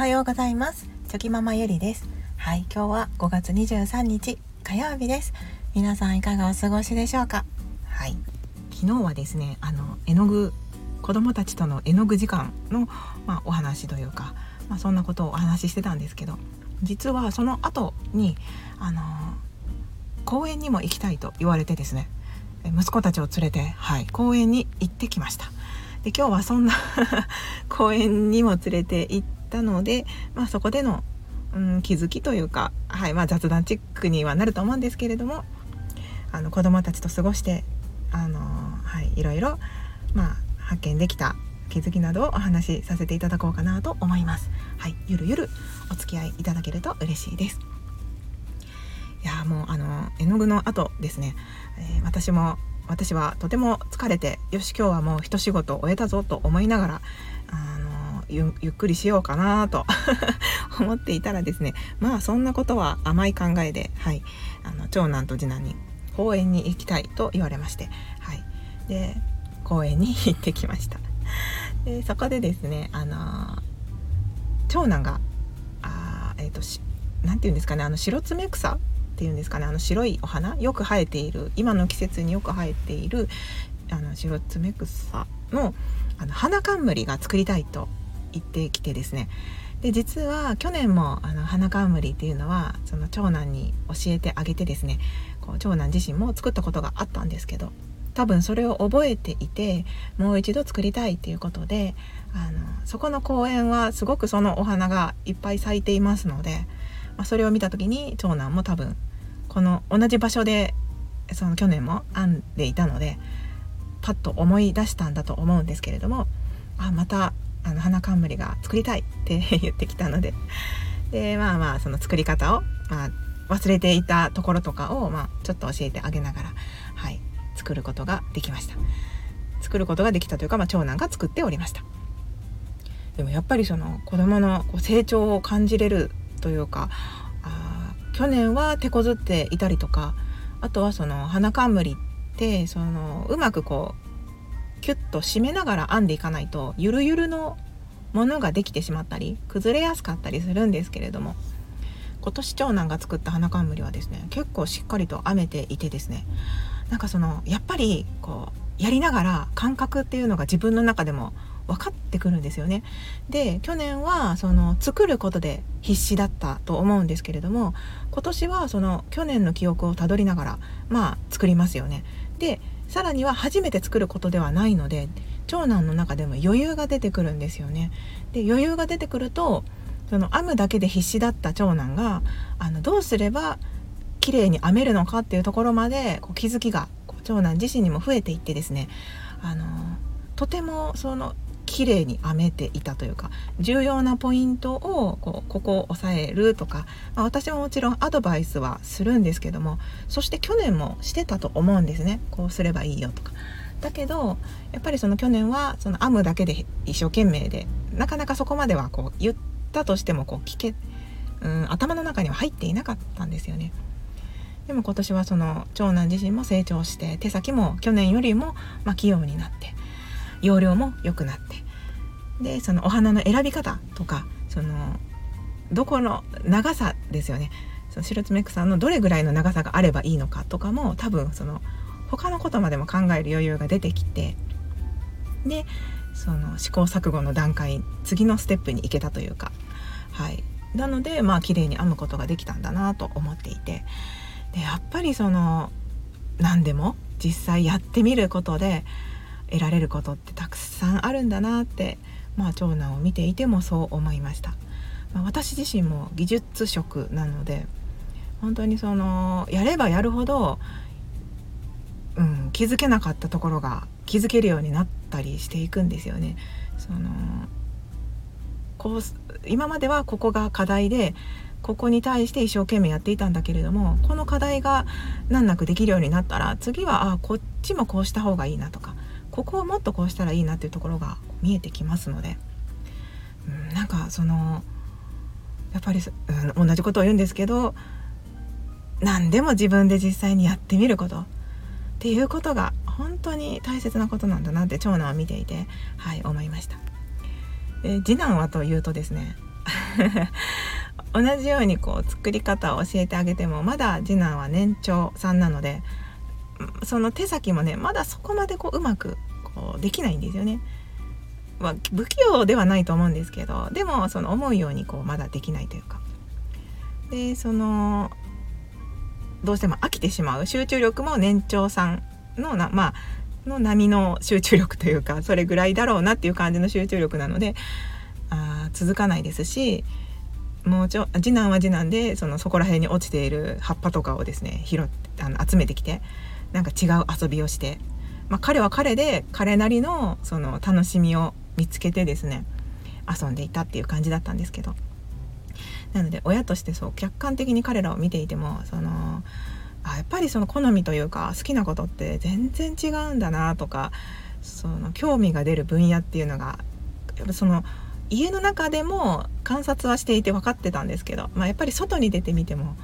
はようございます。チョキママゆりです。はい今日は5月23日火曜日です。皆さんいかがお過ごしでしょうか？はい昨日はですねあの絵の具子供たちとの絵の具時間の、まあ、お話というか、まあ、そんなことをお話ししてたんですけど実はその後にあの公園にも行きたいと言われてですね息子たちを連れて、はい、公園に行ってきました。で今日はそんな 公園にも連れて行ったので、まあ、そこでの、うん、気づきというか、はいまあ、雑談チックにはなると思うんですけれどもあの子どもたちと過ごしてあの、はい、いろいろ、まあ、発見できた気づきなどをお話しさせていただこうかなと思います。はい、ゆるゆるお付き合いいただけると嬉しいです。いやもうあの絵の具の後ですね、えー、私も私はとても疲れてよし今日はもう一仕事終えたぞと思いながらあのゆっくりしようかなと 思っていたらですねまあそんなことは甘い考えで、はい、あの長男と次男に公園に行きたいと言われまして、はい、で公園に行ってきました。でそこでですねあの長男があえっ、ー、と何て言うんですかねあの白爪草っていうんですかねあの白いお花よく生えている今の季節によく生えているあの白爪草のあの花冠が作りたいと言ってきてですね。で実は去年もあの花冠っていうのはその長男に教えてあげてですね。こう長男自身も作ったことがあったんですけど多分それを覚えていてもう一度作りたいっていうことであのそこの公園はすごくそのお花がいっぱい咲いていますので、まあ、それを見た時に長男も多分この同じ場所でその去年も編んでいたのでパッと思い出したんだと思うんですけれどもあまたあの花冠が作りたいって 言ってきたので。でまあまあその作り方を、まあ、忘れていたところとかを、まあ、ちょっと教えてあげながら、はい、作ることができました。作ることができたというか、まあ、長男が作っておりました。でもやっぱりその子供のこの成長を感じれるというかあ去年は手こずっていたりとかあとはその花冠ってそのうまくこうキュッと締めながら編んでいかないとゆるゆるのものができてしまったり崩れやすかったりするんですけれども今年長男が作った花冠はですね結構しっかりと編めていてですねなんかそのやっぱりこうやりながら感覚っていうのが自分の中でも分かってくるんですよね。で去年はその作ることで必死だったと思うんですけれども今年はその去年の記憶をたどりながらまあ作りますよね。でさらには初めて作ることではないので長男の中でも余裕が出てくるんですよね。で余裕が出てくるとその編むだけで必死だった長男があのどうすれば綺麗に編めるのかっていうところまでこう気づきが長男自身にも増えていってですねあのとてもその綺麗に編めていたというか重要なポイントをこうここを押さえるとか、まあ、私ももちろんアドバイスはするんですけどもそして去年もしてたと思うんですねこうすればいいよとか。だけどやっぱりその去年はその編むだけで一生懸命でなかなかそこまではこう言ったとしてもこう聞け、うん、頭の中には入っていなかったんですよね。でも今年はその長男自身も成長して手先も去年よりもま器用になって容量も良くなって。でそのお花の選び方とかそのどこの長さですよね。その白爪草のどれぐらいの長さがあればいいのかとかも多分その他のことまでも考える余裕が出てきて。でその試行錯誤の段階次のステップに行けたというか。はい。なのでまあ綺麗に編むことができたんだなと思っていて。でやっぱりその何でも実際やってみることで得られることってたくさんあるんだなって、まあ、長男を見ていてもそう思いました、まあ、私自身も技術職なので本当にそのやればやるほど、うん、気づけなかったところが気づけるようになったりしていくんですよね。そのこう今まではここが課題でここに対して一生懸命やっていたんだけれどもこの課題が難なくできるようになったら次はあこっちもこうした方がいいなとかここをもっとこうしたらいいなっていうところが見えてきますので、うん、なんかそのやっぱり、うん、同じことを言うんですけど何でも自分で実際にやってみることっていうことが本当に大切なことなんだなって長男は見ていてはい思いました。で次男はというとですね 同じようにこう作り方を教えてあげてもまだ次男は年長さんなのでその手先もねまだそこまでこううまくこうできないんですよね。まあ、不器用ではないと思うんですけどでもその思うようにこうまだできないというかでそのどうしても飽きてしまう集中力も年長さんのなまあの波の集中力というかそれぐらいだろうなっていう感じの集中力なのであ続かないですしもうちょ次男は次男でそのそこら辺に落ちている葉っぱとかをですね拾ってあの集めてきてなんか違う遊びをして、まあ、彼は彼で彼なりのその楽しみを見つけてですね遊んでいたっていう感じだったんですけど。なので親としてそう客観的に彼らを見ていてもそのあやっぱりその好みというか好きなことって全然違うんだなとかその興味が出る分野っていうのがやっぱその家の中でも観察はしていて分かってたんですけど、まあ、やっぱり外に出てみても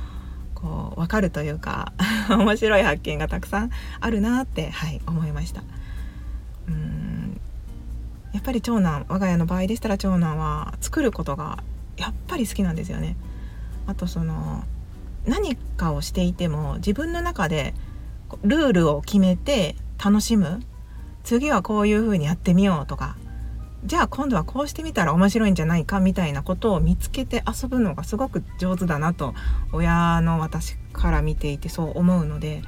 こう分かるというか 面白い発見がたくさんあるなって、はい、思いました。うんやっぱり長男我が家の場合でしたら長男は作ることがやっぱり好きなんですよね。あとその何かをしていても自分の中でルールを決めて楽しむ次はこういう風にやってみようとかじゃあ今度はこうしてみたら面白いんじゃないかみたいなことを見つけて遊ぶのがすごく上手だなと親の私から見ていてそう思うので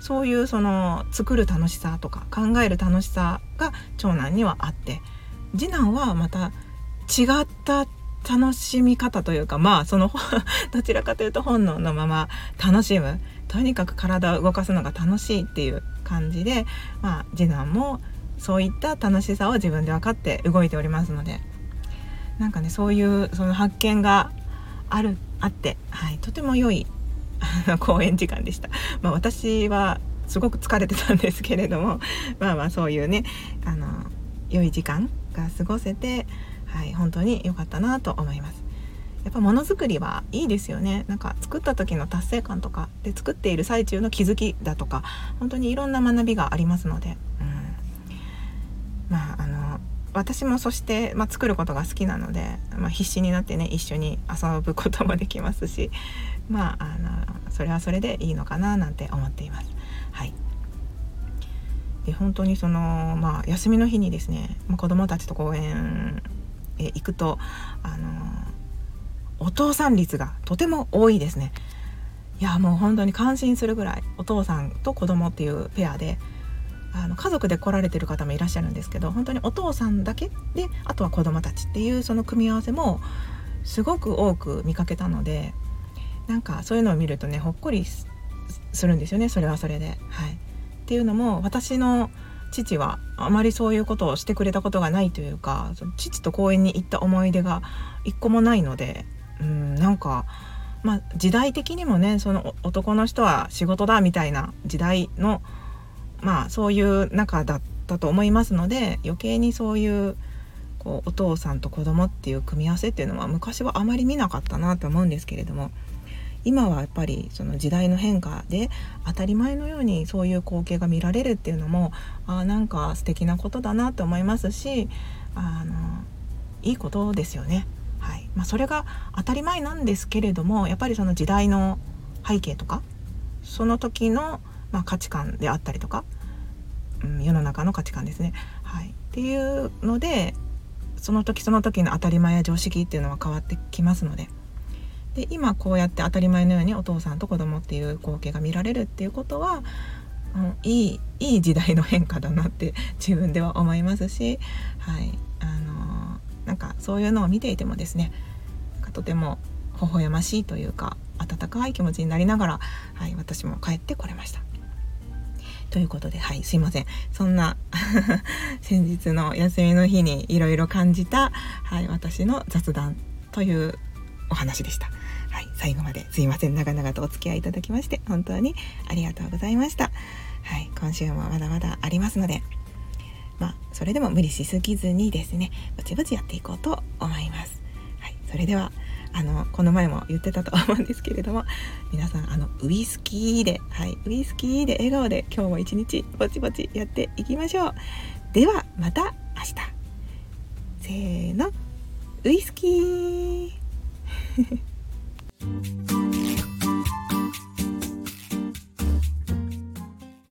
そういうその作る楽しさとか考える楽しさが長男にはあって次男はまた違った楽しみ方というかまあその どちらかというと本能のまま楽しむ。とにかく体を動かすのが楽しいっていう感じで、まあ、次男もそういった楽しさを自分で分かって動いておりますのでなんかねそういうその発見があるあって、はい、とても良い 公演時間でした。まあ、私はすごく疲れてたんですけれども まあまあそういうねあの良い時間が過ごせてはい、本当に良かったなと思います。やっぱものづくりはいいですよねなんか作った時の達成感とかで作っている最中の気づきだとか本当にいろんな学びがありますので、私もそして、まあ、作ることが好きなので、まあ、必死になってね一緒に遊ぶこともできますし まああのそれはそれでいいのかななんて思っています。はいで本当にその、まあ、休みの日にですね、まあ、子どもたちと公園え行くとあのお父さん率がとても多いですねいやもう本当に感心するぐらいお父さんと子供っていうペアであの家族で来られてる方もいらっしゃるんですけど本当にお父さんだけであとは子供たちっていうその組み合わせもすごく多く見かけたのでなんかそういうのを見るとねほっこりするんですよねそれはそれで。はい、っていうのも私の父はあまりそういうことをしてくれたことがないというか父と公園に行った思い出が一個もないのでうんなんかまあ時代的にもねその男の人は仕事だみたいな時代のまあそういう中だったと思いますので余計にそういうこうお父さんと子供っていう組み合わせっていうのは昔はあまり見なかったなと思うんですけれども今はやっぱりその時代の変化で当たり前のようにそういう光景が見られるっていうのもあなんか素敵なことだなと思いますしあのいいことですよね。はいまあ、それが当たり前なんですけれどもやっぱりその時代の背景とかその時の、まあ、価値観であったりとか、うん、世の中の価値観ですね。はい、っていうのでその時その時の当たり前や常識っていうのは変わってきますので。で今こうやって当たり前のようにお父さんと子供っていう光景が見られるっていうことは、うん、いいいい時代の変化だなって 自分では思いますし、はいあのー、なんかそういうのを見ていてもですねとても微笑ましいというか温かい気持ちになりながら、はい、私も帰ってこれました。ということで、はい、すいません。そんな 先日の休みの日にいろいろ感じた、はい、私の雑談というお話でした。はい、最後まですいません長々とお付き合いいただきまして本当にありがとうございました。はい、今週もまだまだありますので、まあ、それでも無理しすぎずにですねぼちぼちやっていこうと思います。はい、それではあのこの前も言ってたと思うんですけれども 皆さんあのウイスキーではいウイスキーで笑顔で今日も一日ぼちぼちやっていきましょう。ではまた明日。せーのウイスキー。